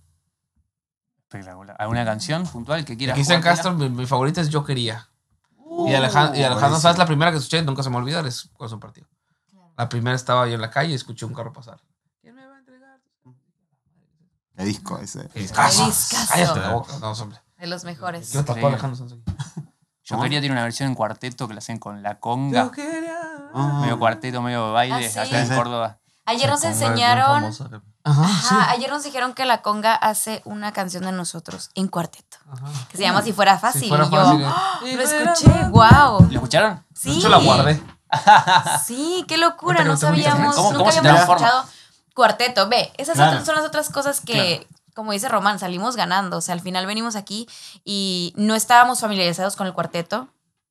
Espectacular. ¿Alguna canción puntual que quieras Cristian? Castro, mi, mi favorita es Yo Quería. Uh, y Alejandro, y Alejandro. Sanz, la primera que escuché, nunca se me olvida, es Corazón Partido. La primera estaba yo en la calle y escuché un carro pasar. ¿Quién me va a entregar? Qué disco ese. Qué discazo. Cállate la boca. No, hombre. De los mejores. Yo a Alejandro Sanz aquí. Yo quería tener una versión en cuarteto que la hacen con la conga. Yo quería. Ah. Medio cuarteto, medio baile, Ah, ¿sí? acá en. Córdoba. Ayer nos enseñaron. Ajá, sí. Ayer nos dijeron que la conga hace una canción de nosotros en cuarteto. Ajá. Que se llama Si fuera fácil. Si fuera y yo, fácil, eh. ¡ah! Lo escuché, wow. ¿Lo escucharon? Sí. Yo la guardé. Sí, qué locura, no sabíamos. ¿Cómo- nunca cómo habíamos escuchado cuarteto. Ve, esas Claro. otras son las otras cosas que, como dice Román, salimos ganando. O sea, al final venimos aquí y no estábamos familiarizados con el cuarteto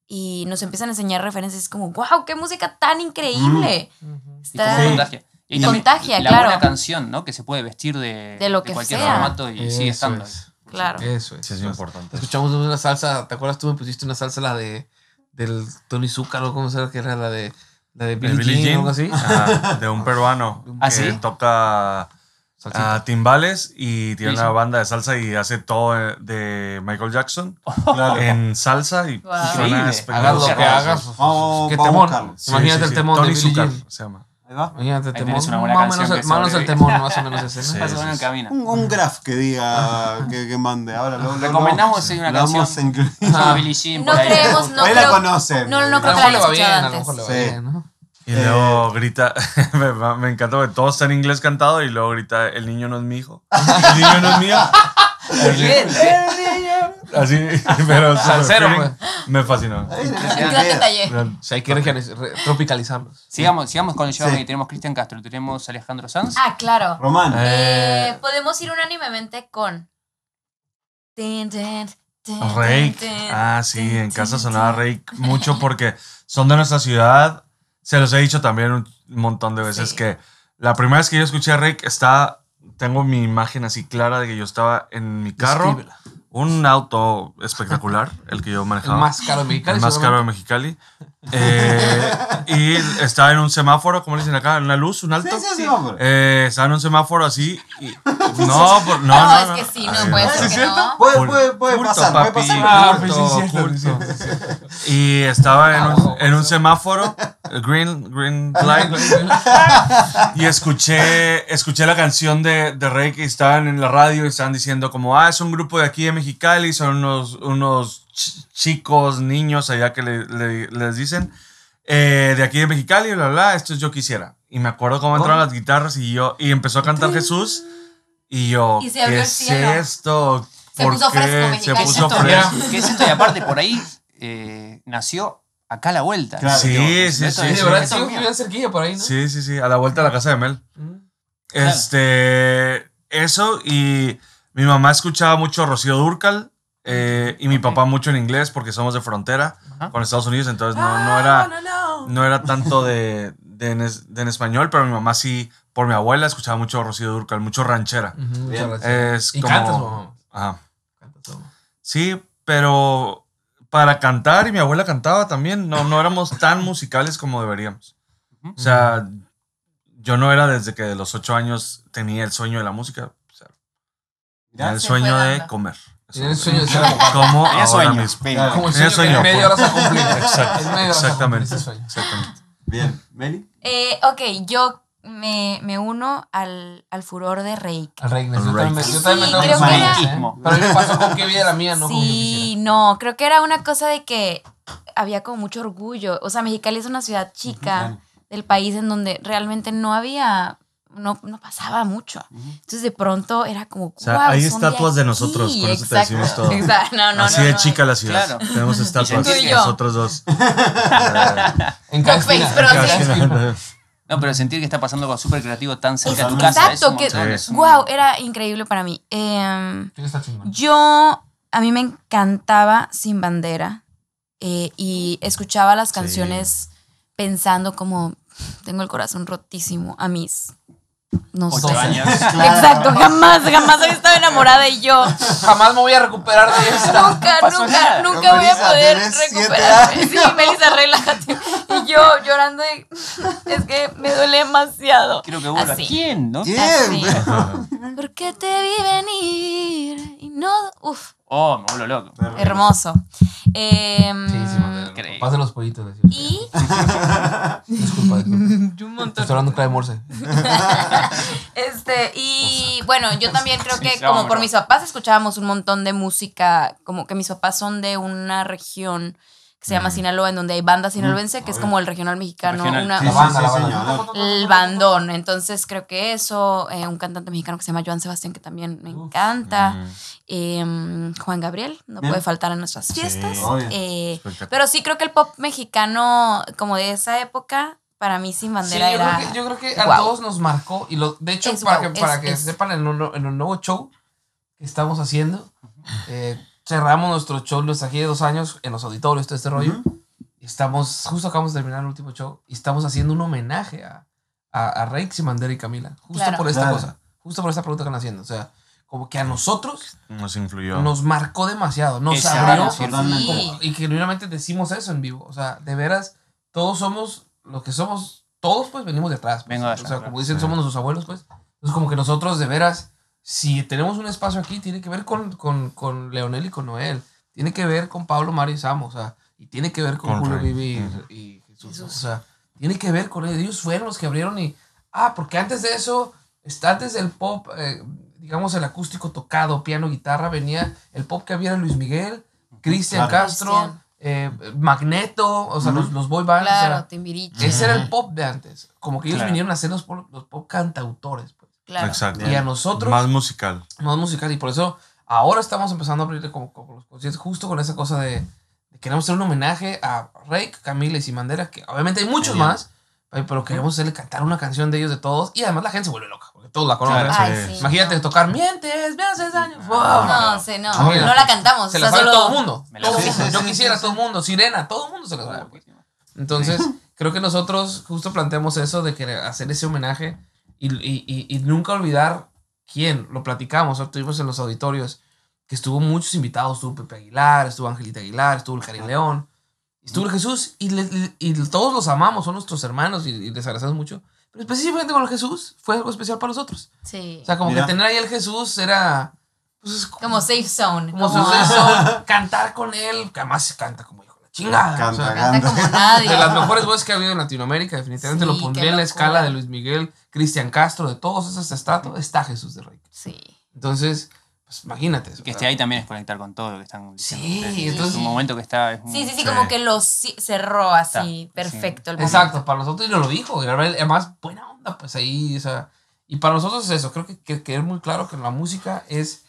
y nos empiezan a enseñar referencias. Es como, wow, qué música tan increíble. Y Está-. Y Y contagia, la claro. buena canción, ¿no? Que se puede vestir de, De lo que cualquier sea. formato y sigue Eso estando. es. Claro. Eso es. Sí, es importante. Escuchamos una salsa, ¿te acuerdas tú me pusiste una salsa la de del Tony Zúcaro, cómo se llama que era la de la de Billie, Billie Jean, o Jean, algo así? ajá, de un peruano ¿Ah, que sí? toca ah, timbales y tiene Sí, una sí. banda de salsa y hace todo de Michael Jackson Claro. en salsa y Wow. suena hagas lo que hagas. pues, Vamos- qué vamos a temón. Imagínate sí, el temón Tony de Billie Jean. se llama. Va. Imagínate el Ahí temón. una buena más o canción menos, que más o menos el sobrevive. temón, más o menos ese, ¿no? Sí. El camino. Un, un graph que diga que, que mande. Ahora lo, lo- Recomendamos lo- sí, una lo vamos canción. a incluir. Se llama Billie Jean. No por ahí. creemos, no Ahí la conocen. No, no creo lo que la haya bien, a escuchado lo mejor le va Sí. bien, ¿no? Y luego grita, me, me encantó que todo está en inglés cantado y luego grita, el niño no es mi hijo. El niño no es mío. Bien. Así, pero Salsero, feeling, me fascinó. Gran. O sea, hay que re- tropicalizarlos. Sigamos, sigamos con el Llévame Sí. Tenemos Cristian Castro, tenemos Alejandro Sanz. Ah, claro. Román. Eh, Eh, podemos ir unánimemente con. Tin, tin, tin, Rake. tin, tin, Ah, sí, tin, en casa tin, sonaba tin. Rake mucho porque son de nuestra ciudad. Se los he dicho también un montón de veces Sí. que la primera vez que yo escuché a Rake está, tengo mi imagen así clara de que yo estaba en mi carro, Descríbela. Un auto espectacular, el que yo El manejaba. más caro de Mexicali. el más caro de Mexicali. Eh, y estaba en un semáforo, como le dicen acá, en una luz, un alto. sí, sí, hombre. Eh, estaba en un semáforo así. y- no, por- no, No, no, es que sí, no puede ¿Sí, ser es cierto? no. Puede, puede, puede culto, pasar, puede papi. pasar. Ah, Culto, pues sí, es cierto, culto. sí, sí, sí. Y estaba en Ah, un, ojo, en un eso. semáforo, el green, green light, y escuché, escuché la canción de, de Rey que estaban en la radio y estaban diciendo como, ah, es un grupo de aquí de Mexicali, son unos, unos ch- chicos, niños allá que le- le- les dicen, eh, de aquí de Mexicali, bla, bla, bla, esto es Yo Quisiera. Y me acuerdo cómo entraron las guitarras y yo, y empezó a cantar Jesús, y yo, Y se abrió ¿qué el es cielo. esto? Se ¿Por puso qué? fresco Se Mexicali. puso fresco. ¿Qué es esto? Y aparte, por ahí eh, nació acá a la vuelta. Claro. Sí, sí, sí, es- Sí, de verdad, sí, bien cerquilla por ahí, ¿no? Sí, sí, sí, a la vuelta de la casa de Mel. Mm. Este, eso y Mi mamá escuchaba mucho Rocío Durcal eh, y mi papá mucho en inglés porque somos de frontera Ajá. con Estados Unidos, entonces no, no era, no era tanto de, de en, es- de en español, pero mi mamá sí, por mi abuela, escuchaba mucho Rocío Durcal, mucho ranchera. Bien. gracias. Es y como- cantas, mamá. Ajá. Cantas, mamá. Sí, pero para cantar, y mi abuela cantaba también, no, no éramos tan musicales como deberíamos. O sea, yo no era desde que de los ocho años tenía el sueño de la música. O sea, tenía el sueño de comer. Tienes el sueño de ser abogado. Como Tenía ahora sueño. mismo. Como el Tenía sueño que en media hora se ha cumplido. Exacto, exactamente. Bien, Meli. Eh, ok, yo me, me uno al, al furor de Reik. Al Reignes. Yo también me- Reignes. yo también me Sí, tengo que que decir, ¿eh? Pero me pasó con qué vida era mía, no con Sí, no, creo que era una cosa de que había como mucho orgullo. O sea, Mexicali es una ciudad chica claro. del país en donde realmente no había, no, no pasaba mucho. Entonces de pronto era como, O sea, "Guau, hay estatuas de aquí". nosotros, con eso te Exacto, decimos todo. Exacto, no, no, Así no, de no. chica la ciudad. Claro. Tenemos estatuas. Yo. Nosotros dos. En esquina. No, pero sentir que está pasando algo súper creativo tan cerca de tu Exacto, casa. es que- Sí. es un- Wow, era increíble para mí. Chingón. Yo, a mí me encantaba Sin Bandera eh, y escuchaba las Sí. canciones pensando como, tengo el corazón rotísimo a mis, no Ocho sé. años. Exacto, jamás, jamás había estado enamorada y yo Jamás me voy a recuperar de eso. nunca, pasó nunca, nada. nunca voy a poder recuperarme. Sí, Melissa, relájate. Y yo llorando y es que me duele demasiado. Quiero que vuelva. ¿Quién? ¿No? ¿Quién? Así. Porque te vi venir y no, uf, Oh, me vuelvo loco. hermoso. Em, Sí, sí, madre. Pasa los pollitos. decía. y Disculpa, disculpa. un montón. estoy hablando clave morse. Este, y bueno, yo también creo que sí, como por mis papás escuchábamos un montón de música, como que mis papás son de una región que se llama Sinaloa, en donde hay banda sinaloense, que es como el regional mexicano, Regional. una, Sí, La sí, banda, sí, la banda. señor. el bandón. Entonces creo que eso, eh, un cantante mexicano que se llama Joan Sebastián, que también me Uf. encanta. Mm, Eh, Juan Gabriel, no Bien. puede faltar en nuestras fiestas. obvio. Eh, espectacular. pero sí creo que el pop mexicano, como de esa época, para mí sin Sí, bandera yo era. creo que, yo creo que a Guau. todos nos marcó. Y lo, de hecho, Es para guau, que, para es- que es- sepan, en un, en un nuevo show que estamos haciendo, eh, cerramos nuestro show, nuestra gira de dos años en los auditorios, todo este rollo. Y estamos, justo acabamos de terminar el último show y estamos haciendo un homenaje a, a, a Rex y Mandera y Camila. Justo Claro. por esta Claro. cosa. Justo por esta pregunta que están haciendo. O sea, como que a nosotros Nos influyó. nos marcó demasiado. Nos Esa abrió. Sí. Y genuinamente decimos eso en vivo. O sea, de veras, todos somos lo que somos. Todos, pues, venimos de atrás. pues. Vengo de o allá, sea, como dicen, Sí. somos nuestros abuelos, pues. Entonces, como que nosotros, de veras, si tenemos un espacio aquí, tiene que ver con, con, con Leonel y con Noel. Tiene que ver con Pablo, Mario y Samo. O sea, y tiene que ver con, Con Julio Rey. Vivi y, y Jesús. O sea, tiene que ver con ellos. Ellos fueron los que abrieron y. Ah, porque antes de eso, está antes del pop, eh, digamos, el acústico tocado, piano, guitarra, venía el pop que había era Luis Miguel, Cristian Claro. Castro, eh, Magneto, o sea, los, los boy bands. o Claro, sea, Timbiriche. ese era el pop de antes. Como que ellos Claro. vinieron a ser los, pop- los pop cantautores. Claro. Exacto. Y a nosotros, Más más, musical. musical. Y por eso ahora estamos empezando a abrir como, como los conciertos, justo con esa cosa de, de queremos hacer un homenaje a Rey, Camila y Simandera, que obviamente hay muchos más, pero queremos hacerle cantar una canción de ellos de todos. Y además la gente se vuelve loca, porque todos la conocen. Claro, sí. Imagínate no. tocar Mientes, me haces daño. Wow. No, sí, no. La cantamos. Se la sabe solo- todo el mundo. Todo sé. mundo. Sí, Yo sí, quisiera sí, todo el sí. mundo. Sirena, todo el mundo se la sabe. Entonces, creo que nosotros justo planteamos eso de querer hacer ese homenaje y, y- y- y nunca olvidar quién. Lo platicamos, estuvimos en los auditorios, que estuvo muchos invitados. Estuvo Pepe Aguilar, estuvo Angelita Aguilar, estuvo el Karim León, estuvo el Jesús y, le- y todos los amamos, son nuestros hermanos y, y les agradecemos mucho. Pero específicamente con el Jesús fue algo especial para nosotros. Sí. O sea, como Mira. que tener ahí el Jesús era... Pues, es Como safe zone. como como- su eso, cantar con él, que además se canta como chingada. Canta, o sea, canta. Canta como nadie. de las mejores voces que ha habido en Latinoamérica, definitivamente Sí, lo pondría en la escala de Luis Miguel, Cristian Castro, de todos esos estratos, está Jesús de Rey. Sí. Entonces, pues imagínate. o Que esté ahí también es conectar con todo lo que están diciendo. Sí, entonces- Es un momento que está. es un- Sí, sí, sí, Sí. como que lo cerró así, Está, perfecto. el momento. Exacto, para nosotros y nos lo dijo, además buena onda, pues ahí, o sea, y para nosotros es eso, creo que, que, que es muy claro que la música es,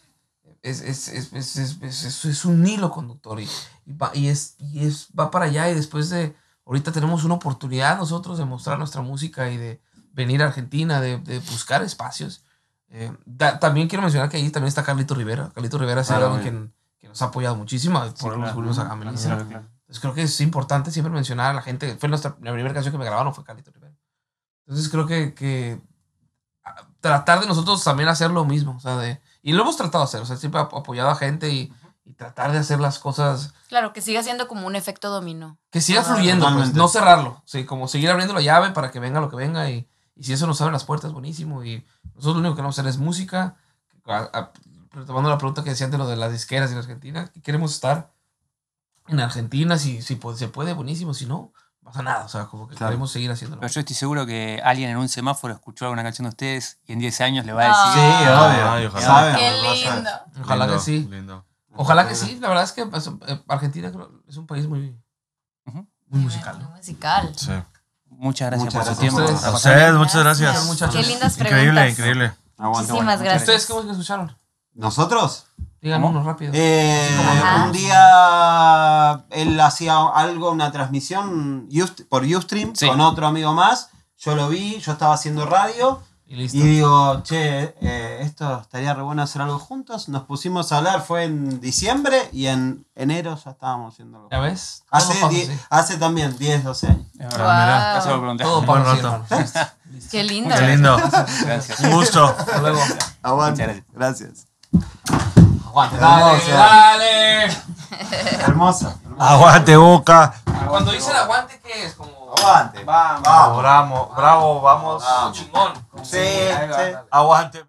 es, es, es, es, es- es- es- es un hilo conductor y, y, va, y es, y es, va para allá y después de, ahorita tenemos una oportunidad nosotros de mostrar nuestra música y de venir a Argentina, de, de buscar espacios. Eh, da- también quiero mencionar que ahí también está Carlito Rivera. Carlito Rivera sido Claro, alguien güey. que, nos ha apoyado muchísimo. Por eso nos claro. volvimos a, Melissa. Claro. Entonces creo que es importante siempre mencionar a la gente. Fue nuestra, la primera canción que me grabaron fue Carlito Rivera. Entonces creo que, que tratar de nosotros también hacer lo mismo. O sea, de, y lo hemos tratado de hacer. O sea, siempre ap- apoyado a gente y, y tratar de hacer las cosas Claro, que siga siendo como un efecto dominó. que siga Ah, fluyendo, pues, no cerrarlo. Sí, como seguir abriendo la llave para que venga lo que venga. Y, y si eso nos abre las puertas, buenísimo. Y nosotros lo único que queremos hacer es música. A- a- retomando la pregunta que decían de lo de las disqueras en Argentina, que queremos estar en Argentina, si, si puede- se puede, buenísimo. Si no pasa nada. O sea, como que Claro. queremos seguir haciéndolo. Pero yo estoy seguro que alguien en un semáforo escuchó alguna canción de ustedes y en 10 años le va a Ah. decir. Sí, obvio. Ay, ojalá. Saben, Qué lindo. Ojalá Lindo, que sí. Lindo. Ojalá que sí. La verdad es que pues, eh, Argentina es un país muy, muy musical. ¿no? Muy musical. Sí. Muchas gracias Muchas por su tiempo. a ustedes. A pasar. ustedes, muchas gracias. muchachos. Qué lindas Increíble, preguntas. increíble. Aguante. Muchísimas gracias. ¿Ustedes qué música escucharon? ¿Nosotros? Uno rápido. Eh, un día él hacía algo, una transmisión por Ustream Sí. con otro amigo más. Yo lo vi, yo estaba haciendo radio Y listo. y digo, che, eh, esto estaría re bueno hacer algo juntos. Nos pusimos a hablar, fue en diciembre y en enero ya estábamos haciendo algo. ¿Ya ves? Hace, Todo pasa die- así. hace también 10, 12 años. Wow. Todo rato. Qué lindo. Qué lindo. Gracias. Un gusto. Hasta luego. Aguante. Gracias. Aguante. Hermoso. Dale, dale. Hermoso. Aguante, boca. Cuando dicen aguante, ¿qué es? Como. Aguante. Vamos. Vamos. Bravo, bravo, vamos. Chingón. Sí, sí. Aguante.